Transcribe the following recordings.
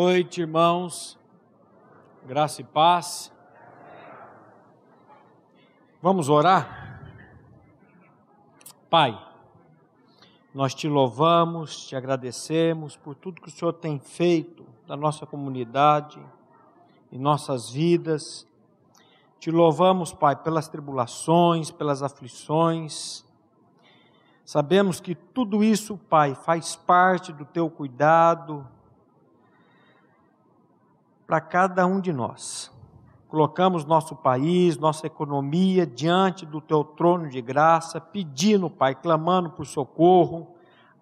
Noite, irmãos. Graça e paz. Vamos orar? Pai, nós te louvamos, te agradecemos por tudo que o Senhor tem feito na nossa comunidade, em nossas vidas. Te louvamos, Pai, pelas tribulações, pelas aflições. Sabemos que tudo isso, Pai, faz parte do teu cuidado para cada um de nós. Colocamos nosso país, nossa economia diante do teu trono de graça, pedindo, Pai, clamando por socorro.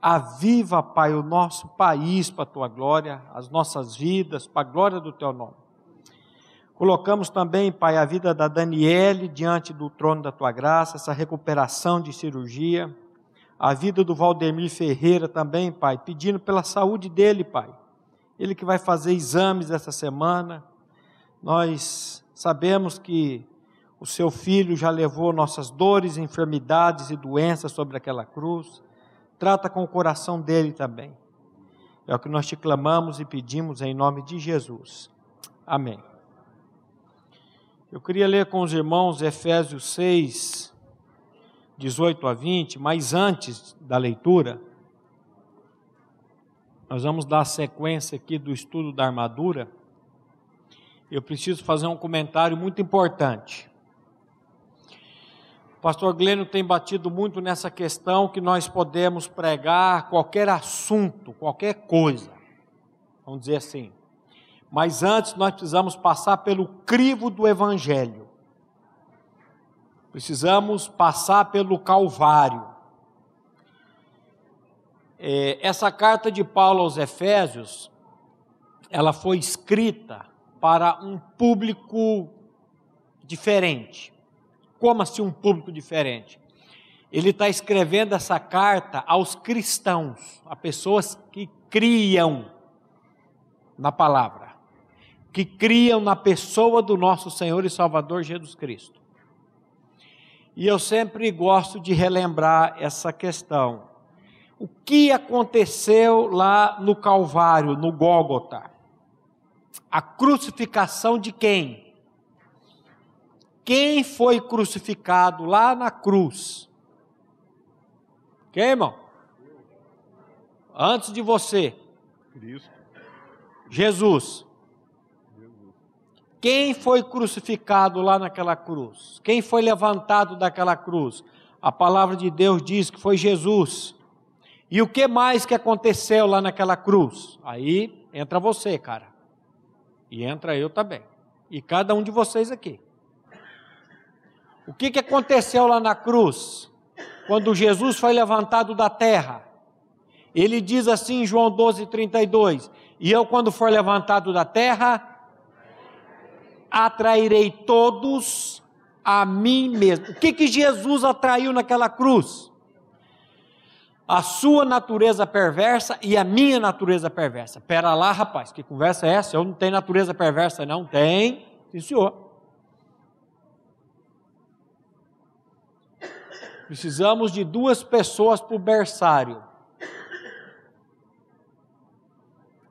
Aviva, Pai, o nosso país para a tua glória, as nossas vidas, para a glória do teu nome. Colocamos também, Pai, a vida da Daniele diante do trono da tua graça, essa recuperação de cirurgia. A vida do Valdemir Ferreira também, Pai, pedindo pela saúde dele, Pai. Ele que vai fazer exames essa semana. Nós sabemos que o seu filho já levou nossas dores, enfermidades e doenças sobre aquela cruz. Trata com o coração dele também. É o que nós te clamamos e pedimos em nome de Jesus. Amém. Eu queria ler com os irmãos Efésios 6, 18 a 20, mas antes da leitura, nós vamos dar sequência aqui do estudo da armadura. Eu preciso fazer um comentário muito importante. O pastor Glênio tem batido muito nessa questão que nós podemos pregar qualquer assunto, qualquer coisa. Vamos dizer assim. Mas antes nós precisamos passar pelo crivo do Evangelho. Precisamos passar pelo Calvário. É, essa carta de Paulo aos Efésios, ela foi escrita para um público diferente. Como assim um público diferente? Ele está escrevendo essa carta aos cristãos, a pessoas que criam na palavra que criam na pessoa do nosso Senhor e Salvador Jesus Cristo. E eu sempre gosto de relembrar essa questão. O que aconteceu lá no Calvário, no Gólgota? A crucificação de quem? Quem foi crucificado lá na cruz? Quem, irmão? Antes de você. Cristo. Jesus. Quem foi crucificado lá naquela cruz? Quem foi levantado daquela cruz? A palavra de Deus diz que foi Jesus. E o que mais que aconteceu lá naquela cruz? Aí entra você, cara. E entra eu também. E cada um de vocês aqui. O que, que aconteceu lá na cruz? Quando Jesus foi levantado da terra. Ele diz assim em João 12, 32: E eu, quando for levantado da terra, atrairei todos a mim mesmo. O que, que Jesus atraiu naquela cruz? A sua natureza perversa e a minha natureza perversa. Pera lá, rapaz, que conversa é essa? Eu não tenho natureza perversa, não? Tem, sim, senhor. Precisamos de duas pessoas para o berçário.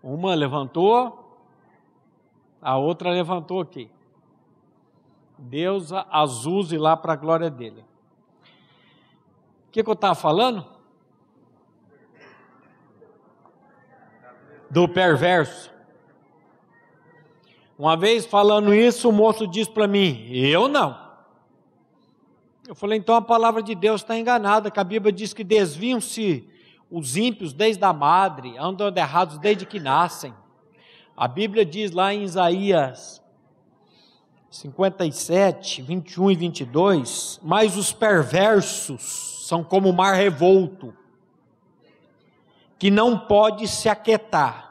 Uma levantou, a outra levantou aqui. Deus as use lá para a glória dele. O que, que eu estava falando? Do perverso. Uma vez falando isso, o moço disse para mim: Eu não. Eu falei: então a palavra de Deus está enganada, que a Bíblia diz que desviam-se os ímpios desde a madre, andam errados desde que nascem. A Bíblia diz lá em Isaías 57, 21 e 22, mas os perversos são como o mar revolto, que não pode se aquietar,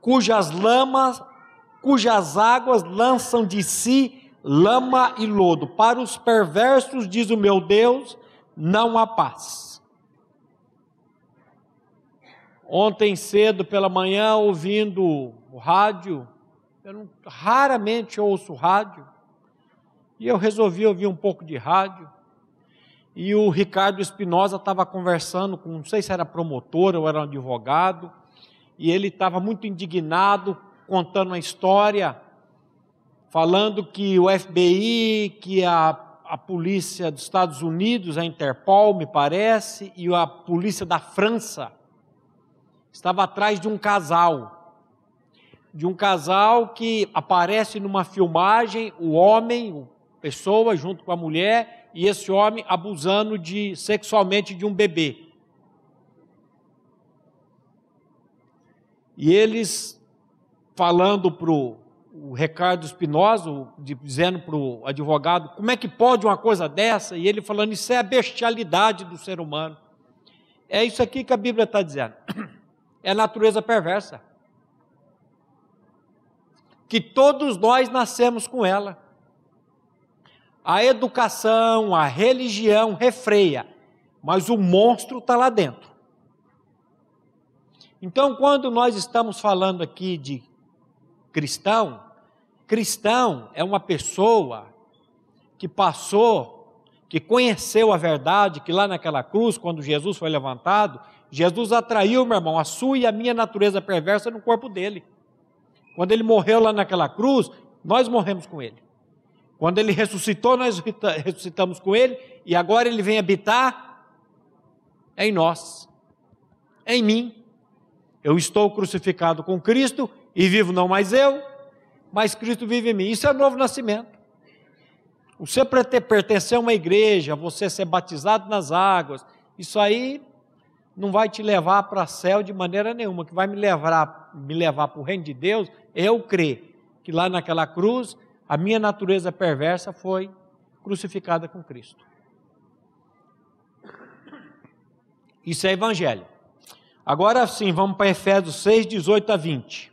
cujas lamas, cujas águas lançam de si lama e lodo. Para os perversos, diz o meu Deus, não há paz. Ontem cedo pela manhã, ouvindo o rádio, eu não, raramente ouço rádio, e eu resolvi ouvir um pouco de rádio. E o Ricardo Espinosa estava conversando com, não sei se era promotor ou era um advogado, e ele estava muito indignado contando uma história, falando que o FBI, que a, a polícia dos Estados Unidos, a Interpol, me parece, e a polícia da França, estava atrás de um casal. De um casal que aparece numa filmagem, o homem, pessoa junto com a mulher, e esse homem abusando de sexualmente de um bebê. E eles falando para o Ricardo Espinosa, dizendo para o advogado, como é que pode uma coisa dessa? E ele falando, isso é a bestialidade do ser humano. É isso aqui que a Bíblia está dizendo. É a natureza perversa. Que todos nós nascemos com ela. A educação, a religião refreia, mas o monstro está lá dentro. Então, quando nós estamos falando aqui de cristão, cristão é uma pessoa que passou, que conheceu a verdade, que lá naquela cruz, quando Jesus foi levantado, Jesus atraiu, meu irmão, a sua e a minha natureza perversa no corpo dele. Quando ele morreu lá naquela cruz, nós morremos com ele. Quando ele ressuscitou, nós ressuscitamos com ele, e agora ele vem habitar em nós, em mim. Eu estou crucificado com Cristo e vivo não mais eu, mas Cristo vive em mim. Isso é novo nascimento. Você pertencer a uma igreja, você ser batizado nas águas, isso aí não vai te levar para céu de maneira nenhuma. O que vai me levar, me levar para o reino de Deus é eu crer que lá naquela cruz a minha natureza perversa foi crucificada com Cristo. Isso é evangelho. Agora sim, vamos para Efésios 6, 18 a 20.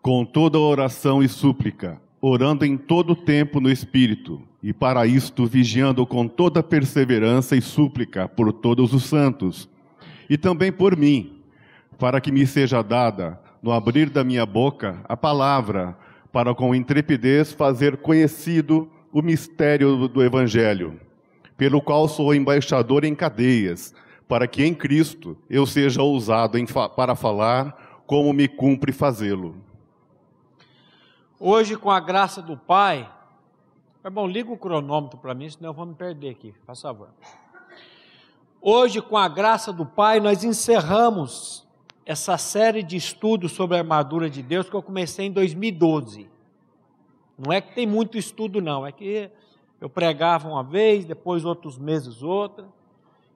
Com toda oração e súplica, orando em todo tempo no Espírito, e para isto vigiando com toda perseverança e súplica por todos os santos, e também por mim, para que me seja dada, no abrir da minha boca, a palavra, para com intrepidez fazer conhecido o mistério do Evangelho, pelo qual sou embaixador em cadeias, para que em Cristo eu seja ousado fa para falar como me cumpre fazê-lo. Hoje, com a graça do Pai, irmão, liga o cronômetro para mim, senão eu vou me perder aqui, por favor. Hoje, com a graça do Pai, nós encerramos essa série de estudos sobre a armadura de Deus que eu comecei em 2012. Não é que tem muito estudo, não, é que eu pregava uma vez, depois outros meses outra.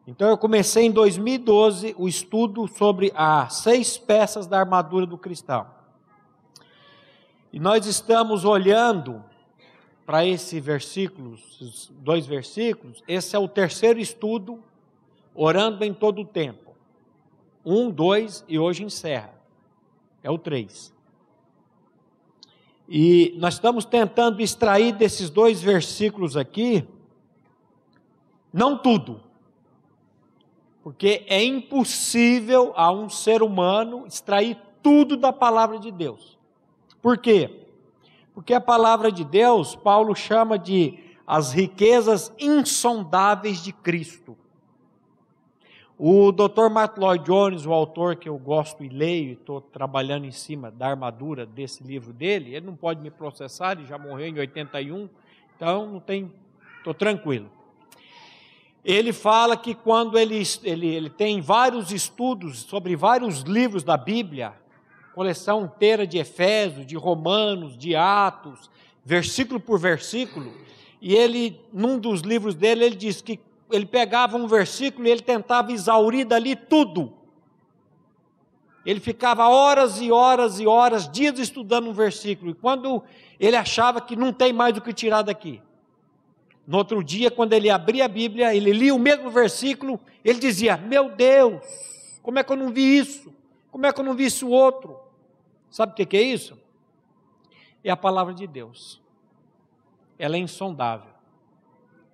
Então eu comecei em 2012 o estudo sobre as seis peças da armadura do cristão. E nós estamos olhando para esse versículo, esses dois versículos, esse é o terceiro estudo, orando em todo o tempo. Um, dois e hoje encerra. É o três. E nós estamos tentando extrair desses dois versículos aqui, não tudo, porque é impossível a um ser humano extrair tudo da palavra de Deus. Por quê? Porque a palavra de Deus, Paulo chama de as riquezas insondáveis de Cristo. O Dr. Martin Lloyd Jones, o autor que eu gosto e leio, e estou trabalhando em cima da armadura desse livro dele, ele não pode me processar, ele já morreu em 81, então não tem, estou tranquilo ele fala que quando ele, ele, ele tem vários estudos sobre vários livros da Bíblia, coleção inteira de Efésios, de Romanos, de Atos, versículo por versículo, e ele, num dos livros dele, ele diz que ele pegava um versículo e ele tentava exaurir dali tudo. Ele ficava horas e horas e horas, dias estudando um versículo, e quando ele achava que não tem mais o que tirar daqui, no outro dia, quando ele abria a Bíblia, ele lia o mesmo versículo, ele dizia: Meu Deus, como é que eu não vi isso? Como é que eu não vi isso outro? Sabe o que é isso? É a palavra de Deus. Ela é insondável.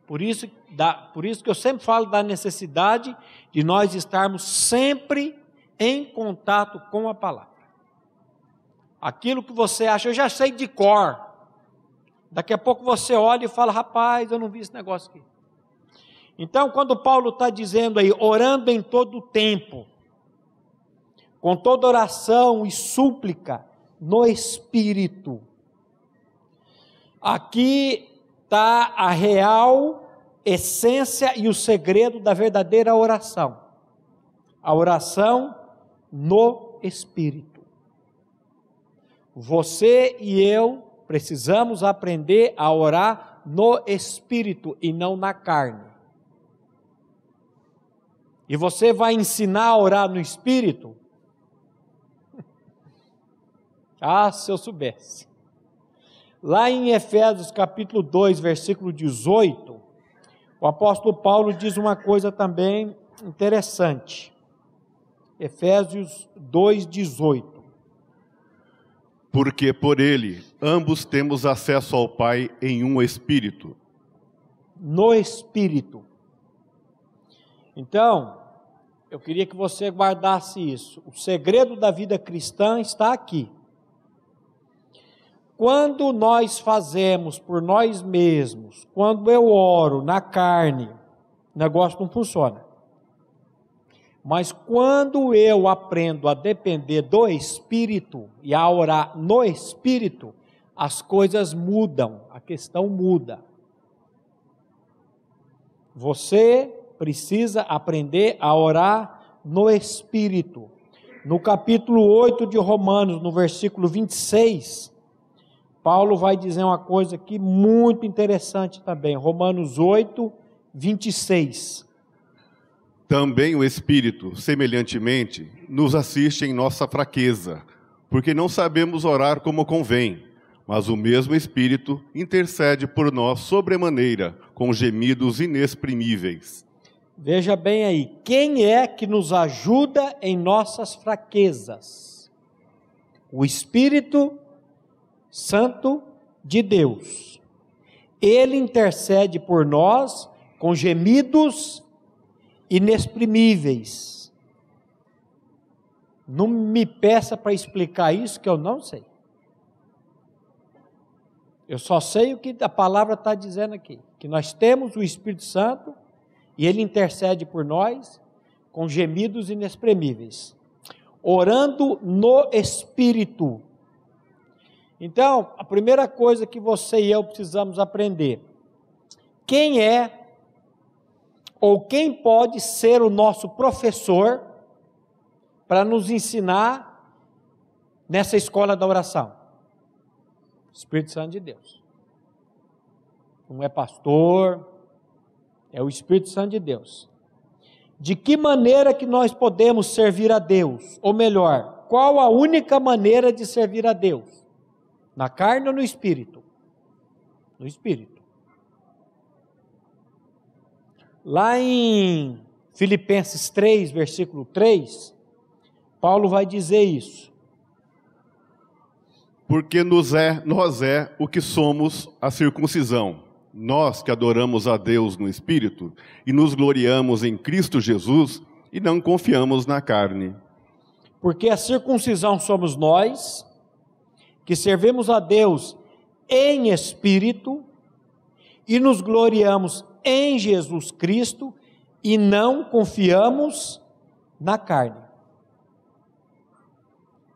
Por isso, por isso que eu sempre falo da necessidade de nós estarmos sempre em contato com a palavra. Aquilo que você acha, eu já sei de cor. Daqui a pouco você olha e fala: rapaz, eu não vi esse negócio aqui. Então, quando Paulo está dizendo aí, orando em todo o tempo, com toda oração e súplica no Espírito. Aqui está a real essência e o segredo da verdadeira oração. A oração no Espírito. Você e eu precisamos aprender a orar no Espírito e não na carne. E você vai ensinar a orar no Espírito? ah, se eu soubesse. Lá em Efésios capítulo 2, versículo 18, o apóstolo Paulo diz uma coisa também interessante. Efésios 2:18. Porque por ele ambos temos acesso ao Pai em um espírito. No espírito. Então, eu queria que você guardasse isso. O segredo da vida cristã está aqui. Quando nós fazemos por nós mesmos, quando eu oro na carne, o negócio não funciona. Mas quando eu aprendo a depender do Espírito e a orar no Espírito, as coisas mudam, a questão muda. Você precisa aprender a orar no Espírito. No capítulo 8 de Romanos, no versículo 26, Paulo vai dizer uma coisa aqui muito interessante também. Romanos 8, 26. Também o Espírito, semelhantemente, nos assiste em nossa fraqueza, porque não sabemos orar como convém, mas o mesmo Espírito intercede por nós sobremaneira, com gemidos inexprimíveis. Veja bem aí, quem é que nos ajuda em nossas fraquezas? O Espírito Santo de Deus. Ele intercede por nós com gemidos inexprimíveis. Não me peça para explicar isso que eu não sei. Eu só sei o que a palavra está dizendo aqui: que nós temos o Espírito Santo e ele intercede por nós com gemidos inexprimíveis, orando no Espírito. Então, a primeira coisa que você e eu precisamos aprender: quem é ou quem pode ser o nosso professor para nos ensinar nessa escola da oração? Espírito Santo de Deus. Não é pastor, é o Espírito Santo de Deus. De que maneira que nós podemos servir a Deus? Ou melhor, qual a única maneira de servir a Deus? Na carne ou no espírito? No espírito. Lá em Filipenses 3, versículo 3, Paulo vai dizer isso. Porque nos é, nós é o que somos a circuncisão, nós que adoramos a Deus no Espírito e nos gloriamos em Cristo Jesus e não confiamos na carne. Porque a circuncisão somos nós, que servimos a Deus em espírito e nos gloriamos em Jesus Cristo e não confiamos na carne.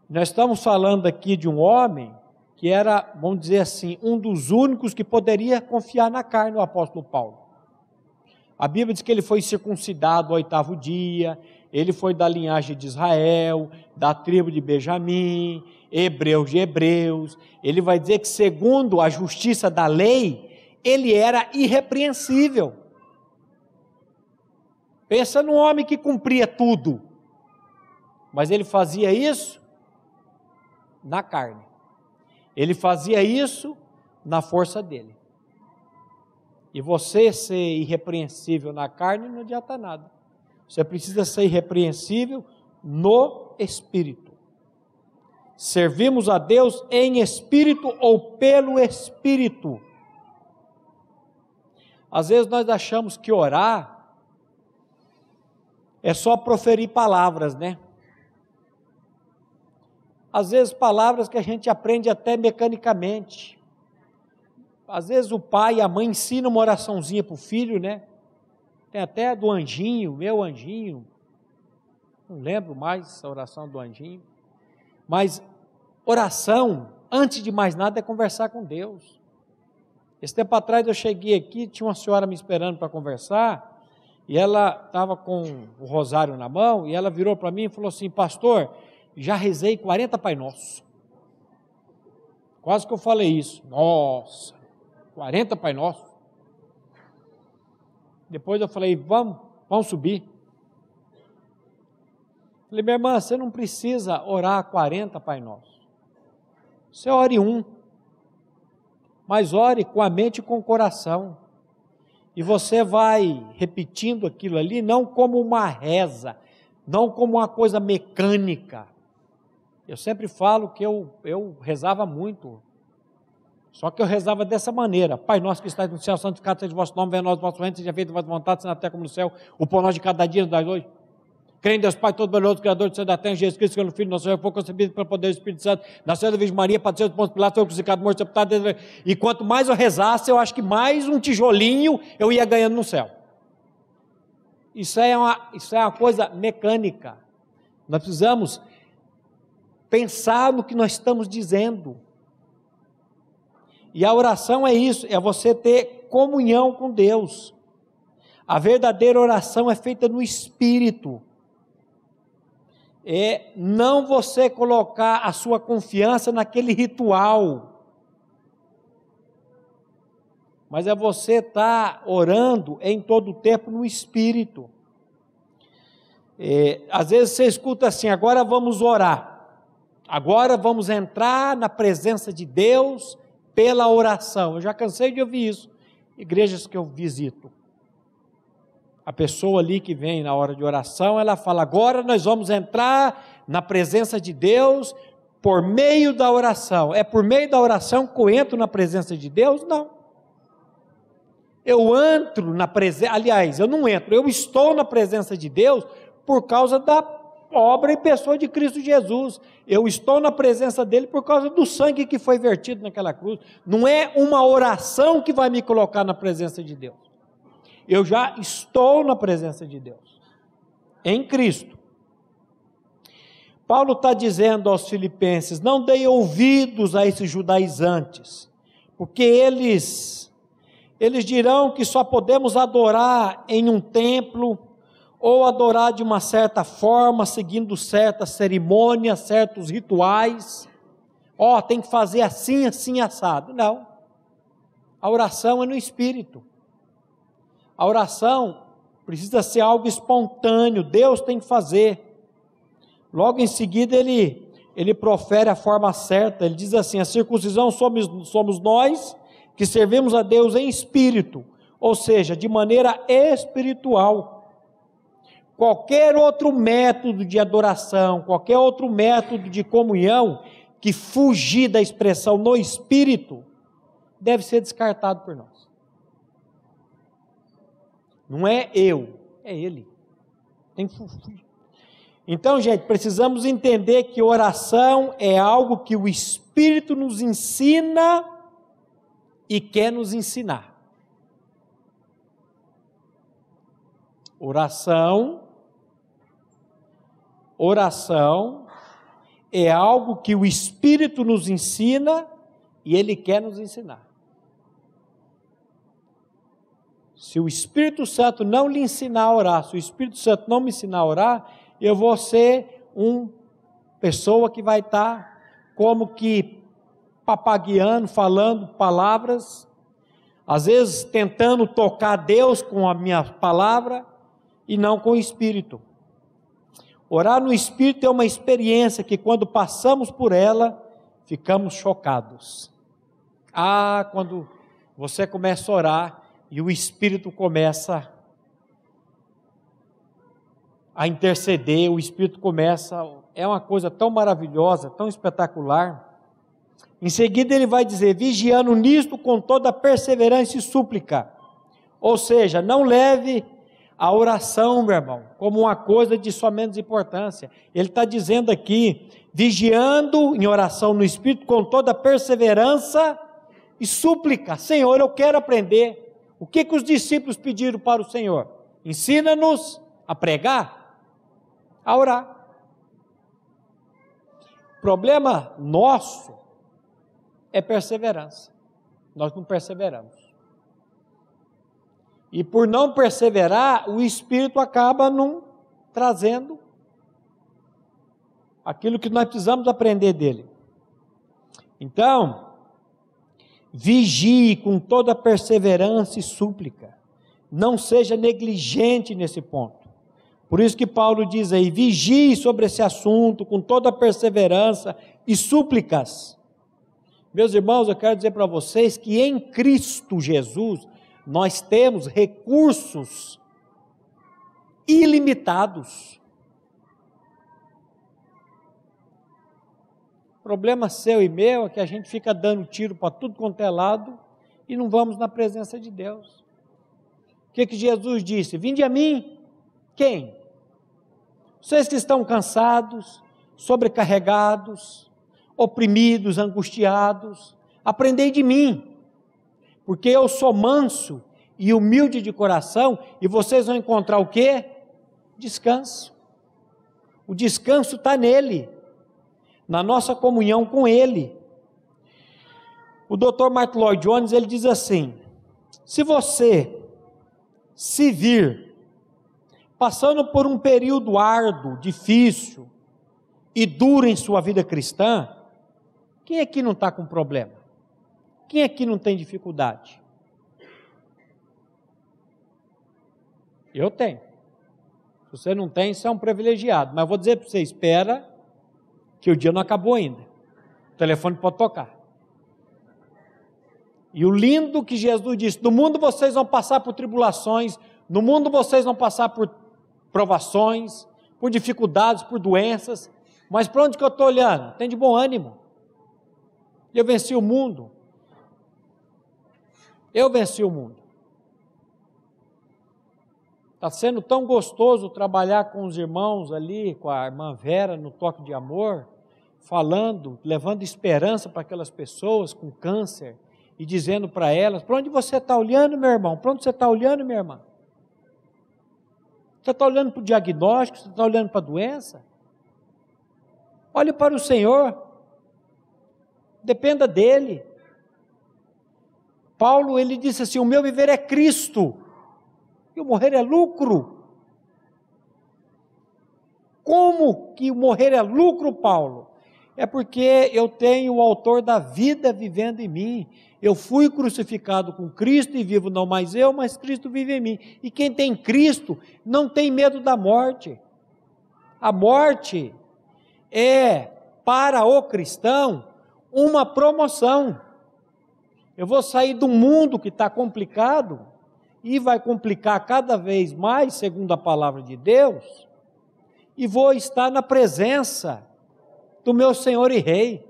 Nós estamos falando aqui de um homem que era, vamos dizer assim, um dos únicos que poderia confiar na carne, o apóstolo Paulo. A Bíblia diz que ele foi circuncidado ao oitavo dia, ele foi da linhagem de Israel, da tribo de Benjamim, hebreus de hebreus. Ele vai dizer que, segundo a justiça da lei, ele era irrepreensível. Pensa num homem que cumpria tudo, mas ele fazia isso na carne. Ele fazia isso na força dele. E você ser irrepreensível na carne não adianta nada. Você precisa ser irrepreensível no espírito. Servimos a Deus em espírito ou pelo espírito. Às vezes nós achamos que orar é só proferir palavras, né? Às vezes palavras que a gente aprende até mecanicamente. Às vezes o pai e a mãe ensinam uma oraçãozinha para o filho, né? Tem até do anjinho, meu anjinho. Não lembro mais essa oração do anjinho. Mas oração, antes de mais nada, é conversar com Deus. Esse tempo atrás eu cheguei aqui, tinha uma senhora me esperando para conversar, e ela estava com o rosário na mão, e ela virou para mim e falou assim: Pastor, já rezei 40 Pai Nosso. Quase que eu falei isso. Nossa, 40 Pai Nosso. Depois eu falei: Vamos, vamos subir. Falei, minha irmã, você não precisa orar 40 Pai Nosso. Você ore um. Mas ore com a mente e com o coração. E você vai repetindo aquilo ali, não como uma reza, não como uma coisa mecânica. Eu sempre falo que eu, eu rezava muito. Só que eu rezava dessa maneira: Pai nosso que estás no céu, santificado seja o vosso nome, venha nós o vosso reino, seja feita a vossa vontade, seja na terra como no céu. O pão nosso de cada dia nos dai hoje. Creio em Deus Pai Todo-Poderoso, Criador do céu da terra, Jesus Cristo, que é o Filho, nosso Senhor, foi concebido pelo poder do Espírito Santo, nasceu da Virgem Maria, padeceu dos pontos Pilatos, foi crucificado, morto, sepultado. E quanto mais eu rezasse, eu acho que mais um tijolinho eu ia ganhando no céu. Isso é uma, isso é uma coisa mecânica. Nós precisamos pensar no que nós estamos dizendo. E a oração é isso, é você ter comunhão com Deus. A verdadeira oração é feita no espírito é não você colocar a sua confiança naquele ritual, mas é você estar tá orando em todo o tempo no Espírito. É, às vezes você escuta assim: agora vamos orar, agora vamos entrar na presença de Deus pela oração. Eu já cansei de ouvir isso, igrejas que eu visito a pessoa ali que vem na hora de oração, ela fala: agora nós vamos entrar na presença de Deus por meio da oração. É por meio da oração que eu entro na presença de Deus? Não. Eu entro na presença, aliás, eu não entro, eu estou na presença de Deus por causa da obra e pessoa de Cristo Jesus. Eu estou na presença dele por causa do sangue que foi vertido naquela cruz. Não é uma oração que vai me colocar na presença de Deus eu já estou na presença de Deus, em Cristo. Paulo está dizendo aos filipenses: não deem ouvidos a esses judaizantes, porque eles, eles dirão que só podemos adorar em um templo, ou adorar de uma certa forma, seguindo certas cerimônias, certos rituais. Ó, oh, tem que fazer assim, assim, assado. Não. A oração é no espírito. A oração precisa ser algo espontâneo, Deus tem que fazer. Logo em seguida, ele, ele profere a forma certa, ele diz assim: a circuncisão somos, somos nós que servimos a Deus em espírito, ou seja, de maneira espiritual. Qualquer outro método de adoração, qualquer outro método de comunhão que fugir da expressão no espírito, deve ser descartado por nós. Não é eu, é Ele. Tem Então, gente, precisamos entender que oração é algo que o Espírito nos ensina e quer nos ensinar. Oração, oração é algo que o Espírito nos ensina e Ele quer nos ensinar. Se o Espírito Santo não lhe ensinar a orar, se o Espírito Santo não me ensinar a orar, eu vou ser uma pessoa que vai estar como que papagueando, falando palavras, às vezes tentando tocar Deus com a minha palavra e não com o Espírito. Orar no Espírito é uma experiência que, quando passamos por ela, ficamos chocados. Ah, quando você começa a orar e o Espírito começa a interceder, o Espírito começa, é uma coisa tão maravilhosa, tão espetacular. Em seguida ele vai dizer: vigiando nisto com toda perseverança e súplica. Ou seja, não leve a oração, meu irmão, como uma coisa de só menos importância. Ele está dizendo aqui, vigiando em oração no Espírito com toda perseverança e súplica. Senhor, eu quero aprender. O que, que os discípulos pediram para o Senhor? Ensina-nos a pregar. a orar. Problema nosso é perseverança. Nós não perseveramos. E por não perseverar, o Espírito acaba não trazendo aquilo que nós precisamos aprender dele. Então, vigie com toda perseverança e súplica. Não seja negligente nesse ponto. Por isso que Paulo diz aí: vigie sobre esse assunto com toda perseverança e súplicas. Meus irmãos, eu quero dizer para vocês que em Cristo Jesus nós temos recursos ilimitados. Problema seu e meu é que a gente fica dando tiro para tudo quanto é lado e não vamos na presença de Deus. O que, que Jesus disse? Vinde a mim. Quem? Vocês que estão cansados, sobrecarregados, oprimidos, angustiados, aprendei de mim porque eu sou manso e humilde de coração, e vocês vão encontrar o que? Descanso. O descanso está nele, na nossa comunhão com ele. O Dr. Martin Lloyd Jones ele diz assim: se você se vir passando por um período árduo, difícil e duro em sua vida cristã, quem aqui não está com problema? Quem aqui não tem dificuldade? Eu tenho. Se você não tem, você é um privilegiado. Mas vou dizer para você: espera, que o dia não acabou ainda. O telefone pode tocar. E o lindo que Jesus disse: no mundo vocês vão passar por tribulações, no mundo vocês vão passar por provações, por dificuldades, por doenças. Mas para onde que eu estou olhando? Tem de bom ânimo. Eu venci o mundo. Eu venci o mundo. Está sendo tão gostoso trabalhar com os irmãos ali, com a irmã Vera no toque de amor, falando, levando esperança para aquelas pessoas com câncer e dizendo para elas: para onde você está olhando, meu irmão? Para onde você está olhando, minha irmã? Você está olhando para o diagnóstico? Você está olhando para a doença? Olhe para o Senhor, dependa dEle. Paulo ele disse assim: o meu viver é Cristo, e o morrer é lucro. Como que morrer é lucro, Paulo? É porque eu tenho o autor da vida vivendo em mim. Eu fui crucificado com Cristo e vivo não mais eu, mas Cristo vive em mim. E quem tem Cristo não tem medo da morte. A morte é, para o cristão, uma promoção. Eu vou sair do mundo que está complicado e vai complicar cada vez mais, segundo a palavra de Deus, e vou estar na presença do meu Senhor e Rei.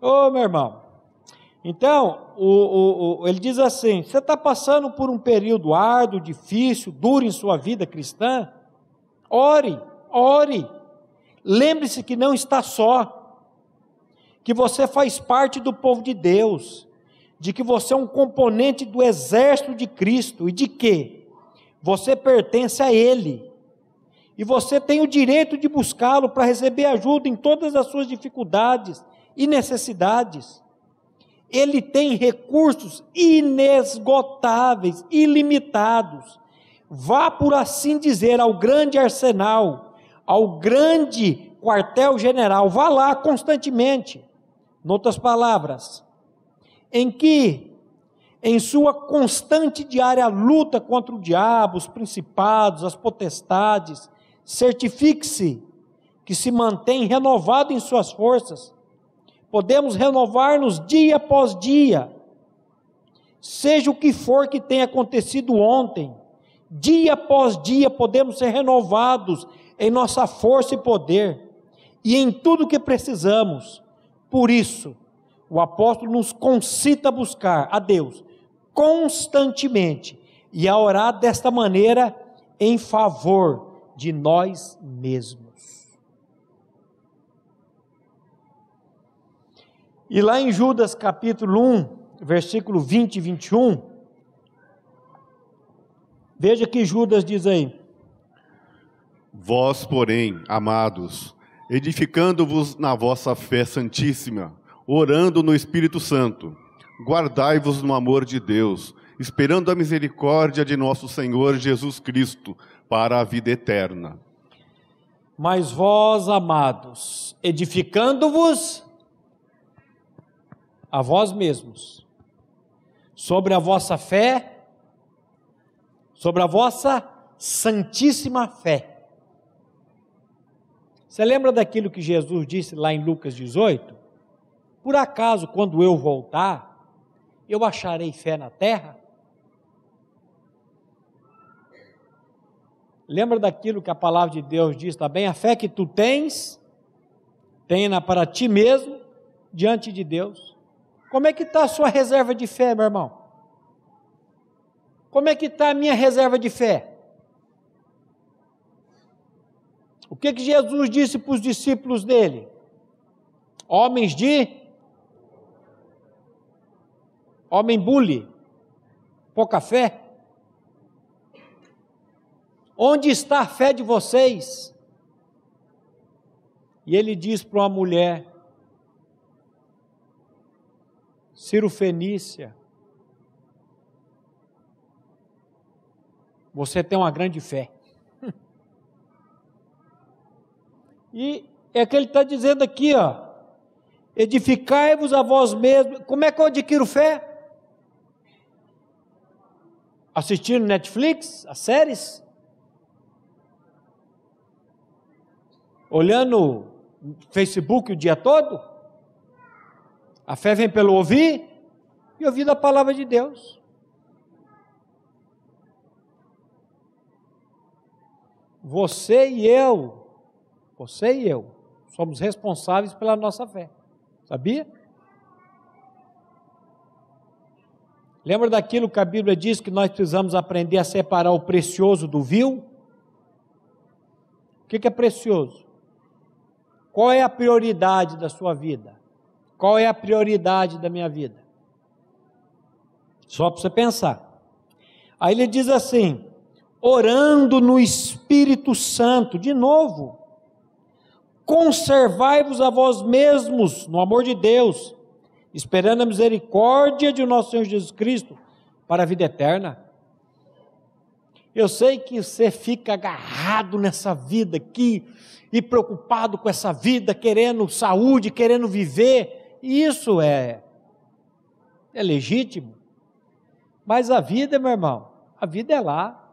Ô oh, meu irmão, então, o, o, o, ele diz assim: você está passando por um período árduo, difícil, duro em sua vida cristã? Ore, ore. Lembre-se que não está só que você faz parte do povo de Deus, de que você é um componente do exército de Cristo e de que você pertence a Ele. E você tem o direito de buscá-lo para receber ajuda em todas as suas dificuldades e necessidades. Ele tem recursos inesgotáveis, ilimitados. Vá, por assim dizer, ao grande arsenal, ao grande quartel-general. Vá lá constantemente. Noutras palavras, em que, em sua constante diária luta contra o diabo, os principados, as potestades, certifique-se que se mantém renovado em suas forças. Podemos renovar-nos dia após dia, seja o que for que tenha acontecido ontem, dia após dia podemos ser renovados em nossa força e poder, e em tudo que precisamos por isso, o apóstolo nos concita a buscar a Deus constantemente e a orar desta maneira em favor de nós mesmos. E lá em Judas capítulo 1, versículo 20 e 21, veja que Judas diz aí: Vós, porém, amados, edificando-vos na vossa fé santíssima, orando no Espírito Santo, guardai-vos no amor de Deus, esperando a misericórdia de nosso Senhor Jesus Cristo para a vida eterna. Mas vós, amados, edificando-vos a vós mesmos, sobre a vossa fé, sobre a vossa santíssima fé. Você lembra daquilo que Jesus disse lá em Lucas 18? Por acaso, quando eu voltar, eu acharei fé na terra? Lembra daquilo que a palavra de Deus diz também? A fé que tu tens, tenha para ti mesmo, diante de Deus. Como é que está a sua reserva de fé, meu irmão? Como é que está a minha reserva de fé? O que, que Jesus disse para os discípulos dele? Homens de. Homem bully. Pouca fé. Onde está a fé de vocês? E ele diz para uma mulher, Ciro Fenícia, você tem uma grande fé. E é que ele está dizendo aqui, ó. Edificai-vos a vós mesmos. Como é que eu adquiro fé? Assistindo Netflix, as séries? Olhando Facebook o dia todo? A fé vem pelo ouvir e ouvir a palavra de Deus. Você e eu você e eu somos responsáveis pela nossa fé. Sabia? Lembra daquilo que a Bíblia diz que nós precisamos aprender a separar o precioso do vil? O que é precioso? Qual é a prioridade da sua vida? Qual é a prioridade da minha vida? Só para você pensar. Aí ele diz assim: orando no Espírito Santo, de novo conservai-vos a vós mesmos no amor de Deus, esperando a misericórdia de nosso Senhor Jesus Cristo para a vida eterna. Eu sei que você fica agarrado nessa vida aqui e preocupado com essa vida, querendo saúde, querendo viver, isso é é legítimo. Mas a vida, meu irmão, a vida é lá.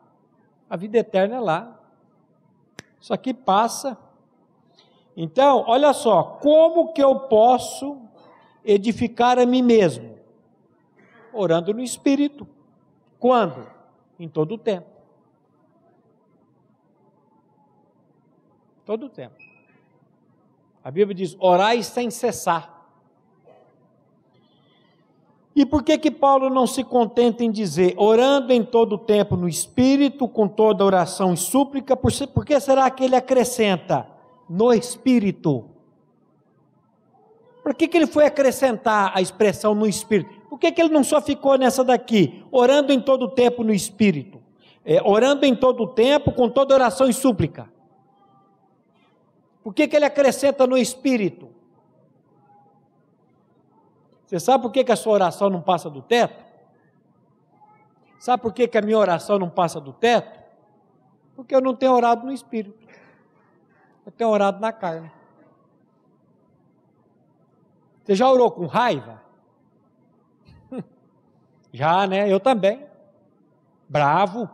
A vida eterna é lá. Isso aqui passa então, olha só, como que eu posso edificar a mim mesmo? Orando no Espírito. Quando? Em todo o tempo. Todo o tempo. A Bíblia diz: orai sem cessar. E por que que Paulo não se contenta em dizer, orando em todo o tempo no Espírito, com toda oração e súplica, por que será que ele acrescenta? no Espírito. Por que, que ele foi acrescentar a expressão no Espírito? Por que, que ele não só ficou nessa daqui, orando em todo o tempo no Espírito? É, orando em todo o tempo, com toda oração e súplica. Por que, que ele acrescenta no Espírito? Você sabe por que, que a sua oração não passa do teto? Sabe por que, que a minha oração não passa do teto? Porque eu não tenho orado no Espírito. Eu tenho orado na carne. Você já orou com raiva? Já, né? Eu também. Bravo.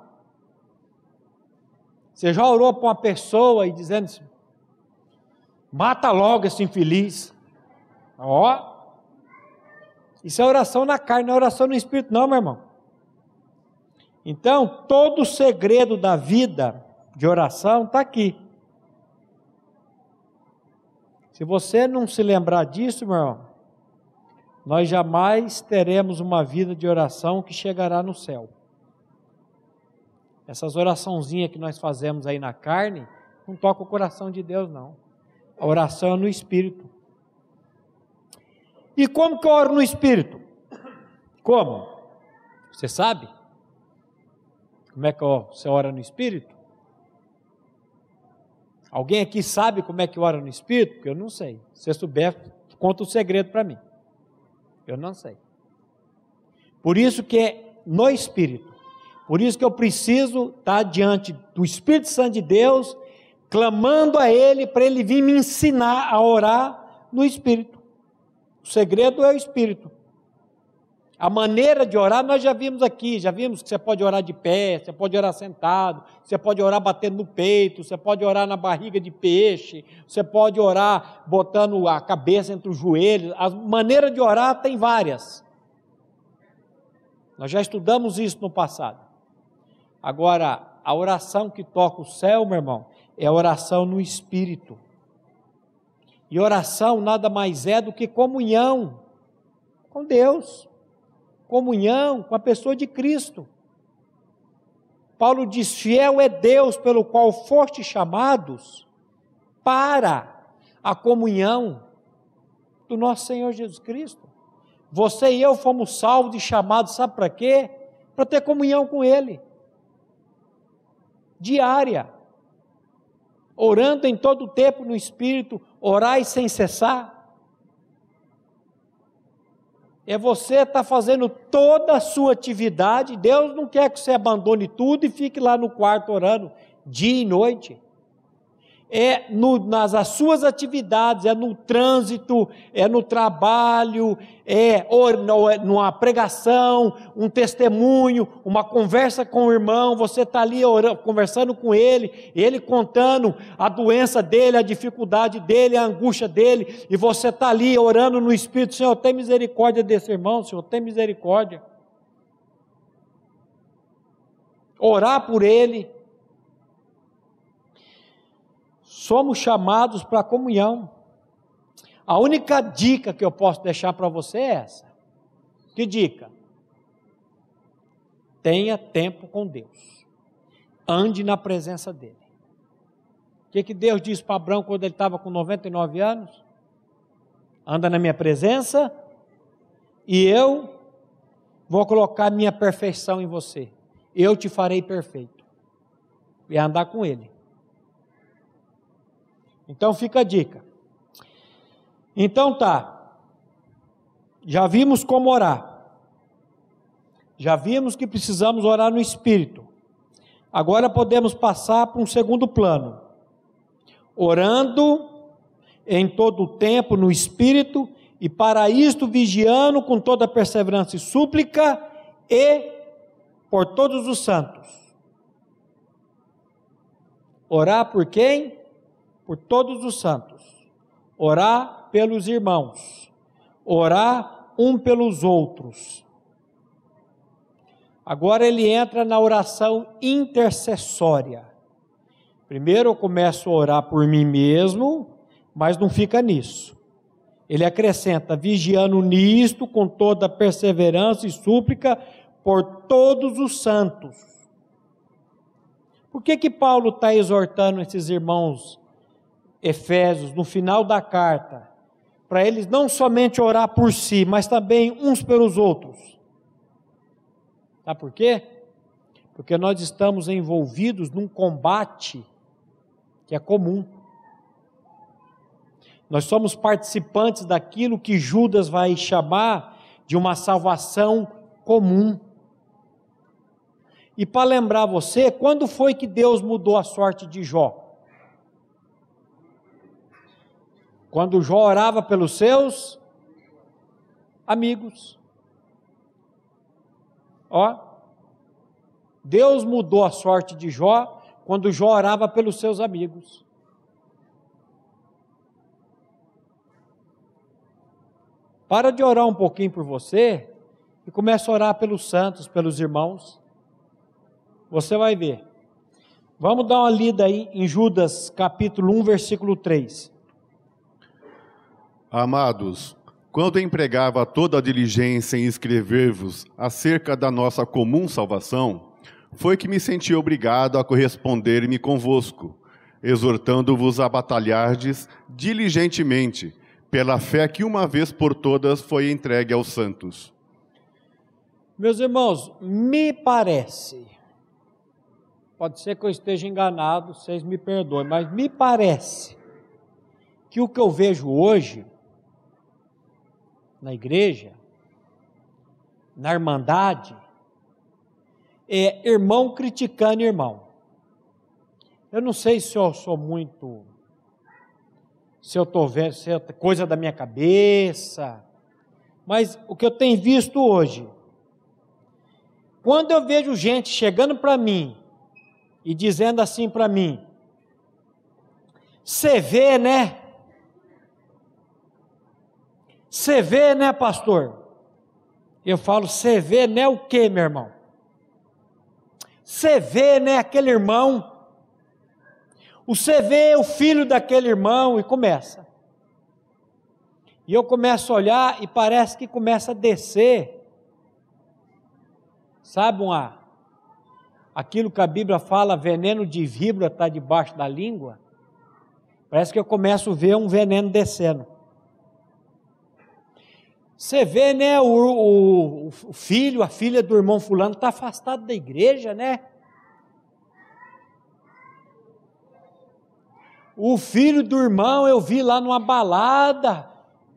Você já orou para uma pessoa e dizendo assim: mata logo esse infeliz. Ó. Isso é oração na carne, não é oração no espírito, não, meu irmão. Então, todo o segredo da vida de oração está aqui. Se você não se lembrar disso, meu irmão, nós jamais teremos uma vida de oração que chegará no céu. Essas oraçãozinhas que nós fazemos aí na carne, não toca o coração de Deus, não. A oração é no Espírito. E como que eu oro no Espírito? Como? Você sabe? Como é que você ora no Espírito? Alguém aqui sabe como é que ora no Espírito? Porque eu não sei. Se souber, conta o segredo para mim. Eu não sei. Por isso que é no Espírito. Por isso que eu preciso estar diante do Espírito Santo de Deus, clamando a Ele para Ele vir me ensinar a orar no Espírito. O segredo é o Espírito. A maneira de orar nós já vimos aqui, já vimos que você pode orar de pé, você pode orar sentado, você pode orar batendo no peito, você pode orar na barriga de peixe, você pode orar botando a cabeça entre os joelhos. A maneira de orar tem várias. Nós já estudamos isso no passado. Agora, a oração que toca o céu, meu irmão, é oração no espírito. E oração nada mais é do que comunhão com Deus comunhão com a pessoa de Cristo. Paulo diz: Fiel é Deus pelo qual foste chamados para a comunhão do nosso Senhor Jesus Cristo. Você e eu fomos salvos e chamados, sabe para quê? Para ter comunhão com Ele, diária, orando em todo o tempo no Espírito, orai sem cessar é você estar tá fazendo toda a sua atividade. Deus não quer que você abandone tudo e fique lá no quarto orando dia e noite é no, nas as suas atividades, é no trânsito, é no trabalho, é ou, é numa pregação, um testemunho, uma conversa com o irmão, você está ali orando, conversando com ele, ele contando a doença dele, a dificuldade dele, a angústia dele, e você está ali orando no Espírito, Senhor, tem misericórdia desse irmão, Senhor, tem misericórdia. Orar por ele, somos chamados para a comunhão. A única dica que eu posso deixar para você é essa. Que dica? Tenha tempo com Deus. Ande na presença dele. O que, que Deus disse para Abraão quando ele estava com 99 anos? Anda na minha presença e eu vou colocar minha perfeição em você. Eu te farei perfeito. E andar com ele. Então fica a dica. Então tá. Já vimos como orar. Já vimos que precisamos orar no espírito. Agora podemos passar para um segundo plano. Orando em todo o tempo no espírito e para isto vigiando com toda perseverança e súplica e por todos os santos. Orar por quem? Por todos os santos, orar pelos irmãos, orar um pelos outros. Agora ele entra na oração intercessória. Primeiro eu começo a orar por mim mesmo, mas não fica nisso. Ele acrescenta: vigiando nisto com toda perseverança e súplica por todos os santos. Por que que Paulo está exortando esses irmãos Efésios, no final da carta, para eles não somente orar por si, mas também uns pelos outros. Sabe por quê? Porque nós estamos envolvidos num combate que é comum. Nós somos participantes daquilo que Judas vai chamar de uma salvação comum. E para lembrar você, quando foi que Deus mudou a sorte de Jó? Quando Jó orava pelos seus amigos. Ó, Deus mudou a sorte de Jó quando Jó orava pelos seus amigos. Para de orar um pouquinho por você e começa a orar pelos santos, pelos irmãos. Você vai ver. Vamos dar uma lida aí em Judas capítulo 1, versículo 3. Amados, quando empregava toda a diligência em escrever-vos acerca da nossa comum salvação, foi que me senti obrigado a corresponder-me convosco, exortando-vos a batalhardes diligentemente pela fé que uma vez por todas foi entregue aos santos. Meus irmãos, me parece pode ser que eu esteja enganado, vocês me perdoem, mas me parece que o que eu vejo hoje na igreja, na irmandade, é irmão criticando irmão. Eu não sei se eu sou muito, se eu estou vendo, se é coisa da minha cabeça, mas o que eu tenho visto hoje, quando eu vejo gente chegando para mim e dizendo assim para mim, você vê, né? Você vê, né, pastor? Eu falo, você vê, né, o que, meu irmão? Você vê, né, aquele irmão? Você vê o filho daquele irmão e começa. E eu começo a olhar e parece que começa a descer. Sabe uma aquilo que a Bíblia fala, veneno de víbora está debaixo da língua? Parece que eu começo a ver um veneno descendo. Você vê, né, o, o, o filho, a filha do irmão fulano está afastado da igreja, né? O filho do irmão eu vi lá numa balada,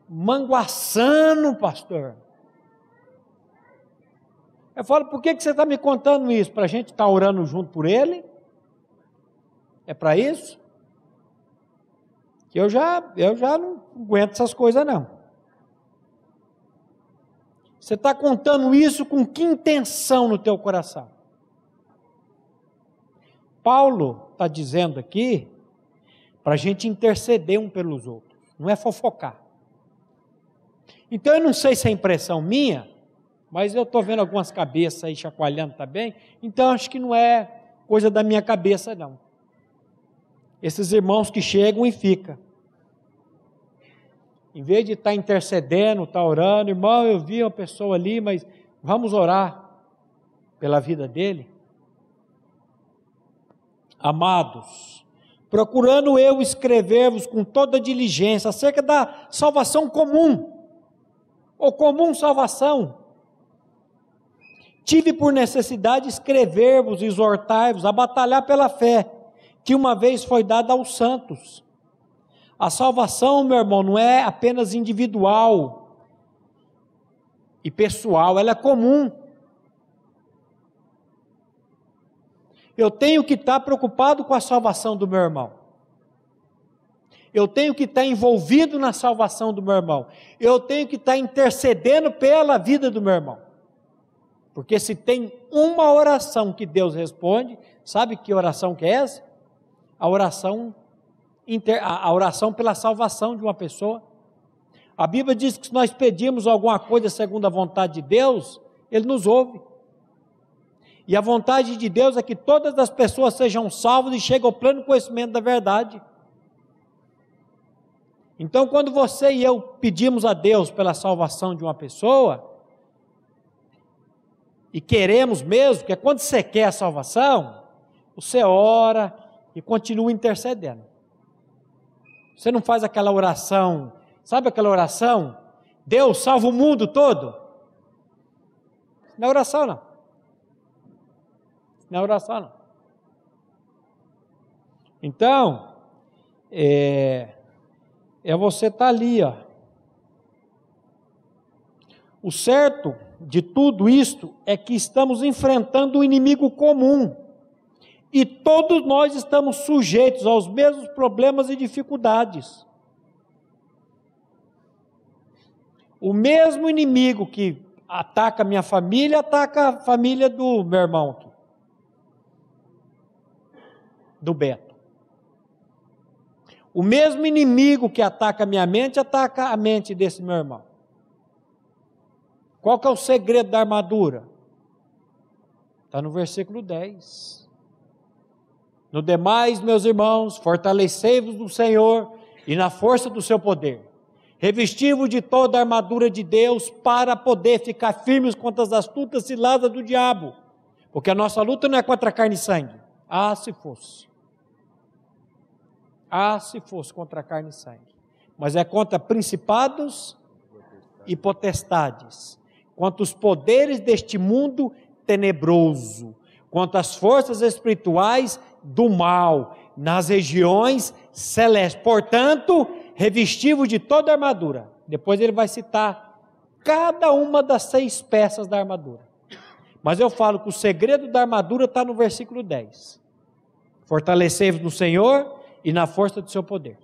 manguaçando, pastor. Eu falo, por que, que você está me contando isso? Para a gente estar tá orando junto por ele? É para isso? Que eu já, eu já não aguento essas coisas, não. Você está contando isso com que intenção no teu coração? Paulo está dizendo aqui para a gente interceder um pelos outros, não é fofocar. Então eu não sei se é impressão minha, mas eu estou vendo algumas cabeças aí chacoalhando também, então acho que não é coisa da minha cabeça, não. Esses irmãos que chegam e ficam. Em vez de estar tá intercedendo, estar tá orando, irmão, eu vi uma pessoa ali, mas vamos orar pela vida dele. Amados, procurando eu escrever-vos com toda diligência acerca da salvação comum, ou comum salvação. Tive por necessidade escrever-vos, exortar-vos a batalhar pela fé, que uma vez foi dada aos santos. A salvação, meu irmão, não é apenas individual e pessoal, ela é comum. Eu tenho que estar preocupado com a salvação do meu irmão. Eu tenho que estar envolvido na salvação do meu irmão. Eu tenho que estar intercedendo pela vida do meu irmão. Porque se tem uma oração que Deus responde, sabe que oração que é essa? A oração a oração pela salvação de uma pessoa. A Bíblia diz que se nós pedimos alguma coisa segundo a vontade de Deus, Ele nos ouve. E a vontade de Deus é que todas as pessoas sejam salvas e cheguem ao pleno conhecimento da verdade. Então, quando você e eu pedimos a Deus pela salvação de uma pessoa, e queremos mesmo, que é quando você quer a salvação, você ora e continua intercedendo. Você não faz aquela oração, sabe aquela oração? Deus salva o mundo todo. Não é oração, não. Não é oração, não. Então, é, é você estar tá ali, ó. O certo de tudo isto é que estamos enfrentando um inimigo comum e todos nós estamos sujeitos aos mesmos problemas e dificuldades. O mesmo inimigo que ataca minha família, ataca a família do meu irmão do Beto. O mesmo inimigo que ataca a minha mente, ataca a mente desse meu irmão. Qual que é o segredo da armadura? Está no versículo 10. No demais, meus irmãos, fortalecei-vos no Senhor e na força do seu poder. Revesti-vos de toda a armadura de Deus para poder ficar firmes contra as astutas ciladas do diabo. Porque a nossa luta não é contra carne e sangue. Ah, se fosse. Ah, se fosse contra carne e sangue. Mas é contra principados e potestades, contra os poderes deste mundo tenebroso, contra as forças espirituais do mal nas regiões celestes. Portanto, revestivo de toda a armadura. Depois ele vai citar cada uma das seis peças da armadura. Mas eu falo que o segredo da armadura está no versículo 10. Fortalecei-vos no Senhor e na força do seu poder.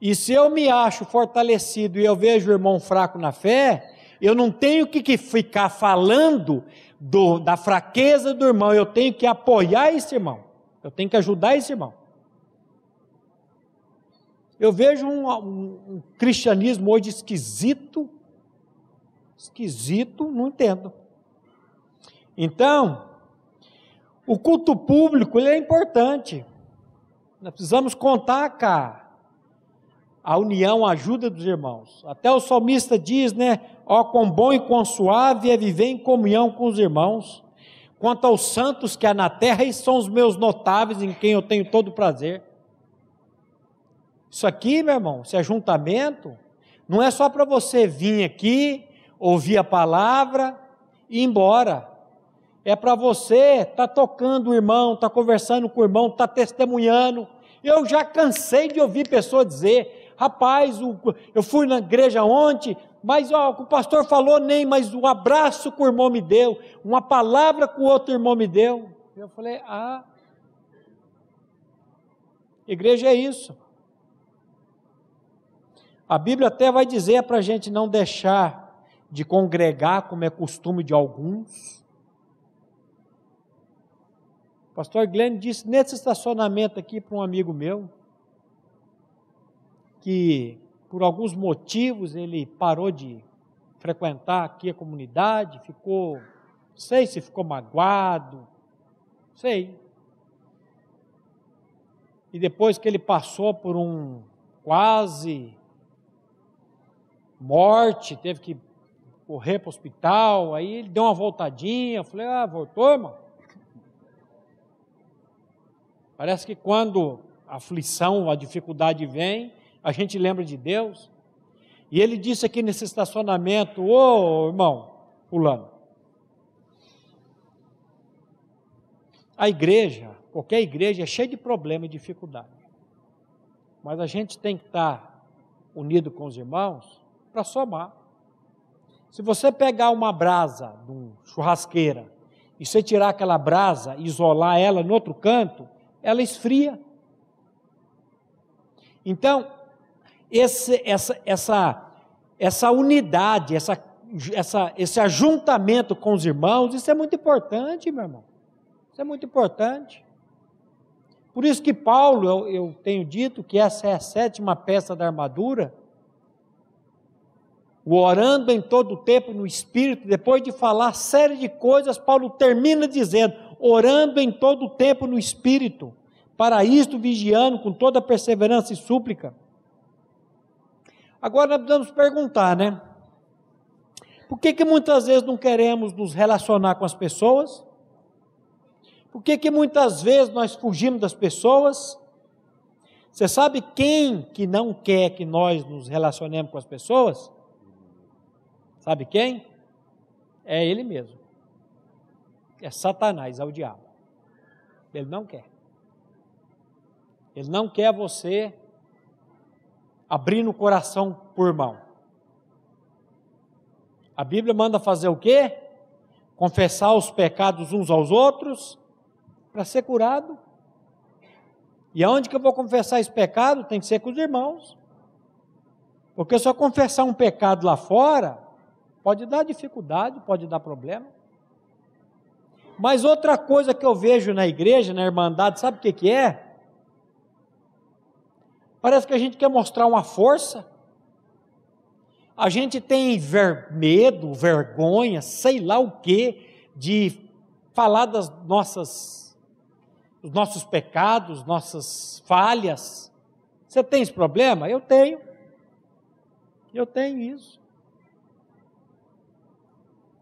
E se eu me acho fortalecido e eu vejo o irmão fraco na fé, eu não tenho que ficar falando do, da fraqueza do irmão, eu tenho que apoiar esse irmão, eu tenho que ajudar esse irmão. Eu vejo um, um, um cristianismo hoje esquisito, esquisito, não entendo. Então, o culto público ele é importante. Nós precisamos contar, cara a união, a ajuda dos irmãos. Até o salmista diz, né? Ó, quão bom e quão suave é viver em comunhão com os irmãos. Quanto aos santos que há na terra, esses são os meus notáveis, em quem eu tenho todo prazer. Isso aqui, meu irmão, esse ajuntamento, não é só para você vir aqui, ouvir a palavra e ir embora. É para você estar tá tocando o irmão, estar tá conversando com o irmão, estar tá testemunhando. Eu já cansei de ouvir pessoas dizer: Rapaz, eu fui na igreja ontem, mas ó, o pastor falou nem, mas o abraço que o irmão me deu, uma palavra que o outro irmão me deu. Eu falei, ah, igreja é isso. A Bíblia até vai dizer para a gente não deixar de congregar, como é costume de alguns. O pastor Glenn disse nesse estacionamento aqui para um amigo meu que por alguns motivos ele parou de frequentar aqui a comunidade, ficou, sei se ficou magoado, sei. E depois que ele passou por um quase morte, teve que correr para o hospital, aí ele deu uma voltadinha, falei, ah, voltou, irmão? Parece que quando a aflição, a dificuldade vem, a gente lembra de Deus. E ele disse aqui nesse estacionamento: Ô irmão, Fulano, a igreja, qualquer igreja, é cheia de problemas e dificuldade. Mas a gente tem que estar unido com os irmãos para somar. Se você pegar uma brasa de uma churrasqueira e você tirar aquela brasa e isolar ela no outro canto, ela esfria. Então, esse, essa, essa, essa unidade, essa, essa, esse ajuntamento com os irmãos, isso é muito importante, meu irmão. Isso é muito importante. Por isso que Paulo, eu, eu tenho dito que essa é a sétima peça da armadura. O orando em todo o tempo no Espírito, depois de falar série de coisas, Paulo termina dizendo: orando em todo o tempo no Espírito, para isto vigiando com toda perseverança e súplica Agora nós precisamos perguntar, né? Por que, que muitas vezes não queremos nos relacionar com as pessoas? Por que, que muitas vezes nós fugimos das pessoas? Você sabe quem que não quer que nós nos relacionemos com as pessoas? Sabe quem? É ele mesmo. É Satanás, é o diabo. Ele não quer. Ele não quer você abrindo o coração por irmão. A Bíblia manda fazer o quê? Confessar os pecados uns aos outros para ser curado. E aonde que eu vou confessar esse pecado? Tem que ser com os irmãos. Porque só confessar um pecado lá fora pode dar dificuldade, pode dar problema. Mas outra coisa que eu vejo na igreja, na irmandade, sabe o que, que é? Parece que a gente quer mostrar uma força. A gente tem ver, medo, vergonha, sei lá o que, de falar das nossas, dos nossos pecados, nossas falhas. Você tem esse problema? Eu tenho. Eu tenho isso.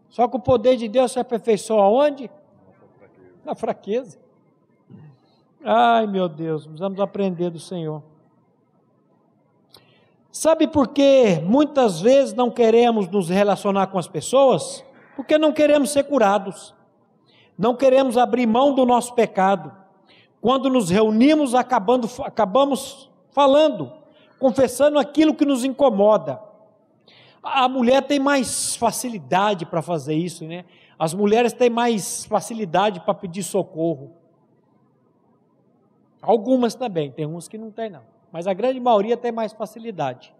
Só que o poder de Deus se aperfeiçoa onde? Na fraqueza. Ai, meu Deus, precisamos aprender do Senhor. Sabe por que muitas vezes não queremos nos relacionar com as pessoas? Porque não queremos ser curados, não queremos abrir mão do nosso pecado. Quando nos reunimos, acabando, acabamos falando, confessando aquilo que nos incomoda. A mulher tem mais facilidade para fazer isso, né? As mulheres têm mais facilidade para pedir socorro. Algumas também, tem uns que não tem não. Mas a grande maioria tem mais facilidade.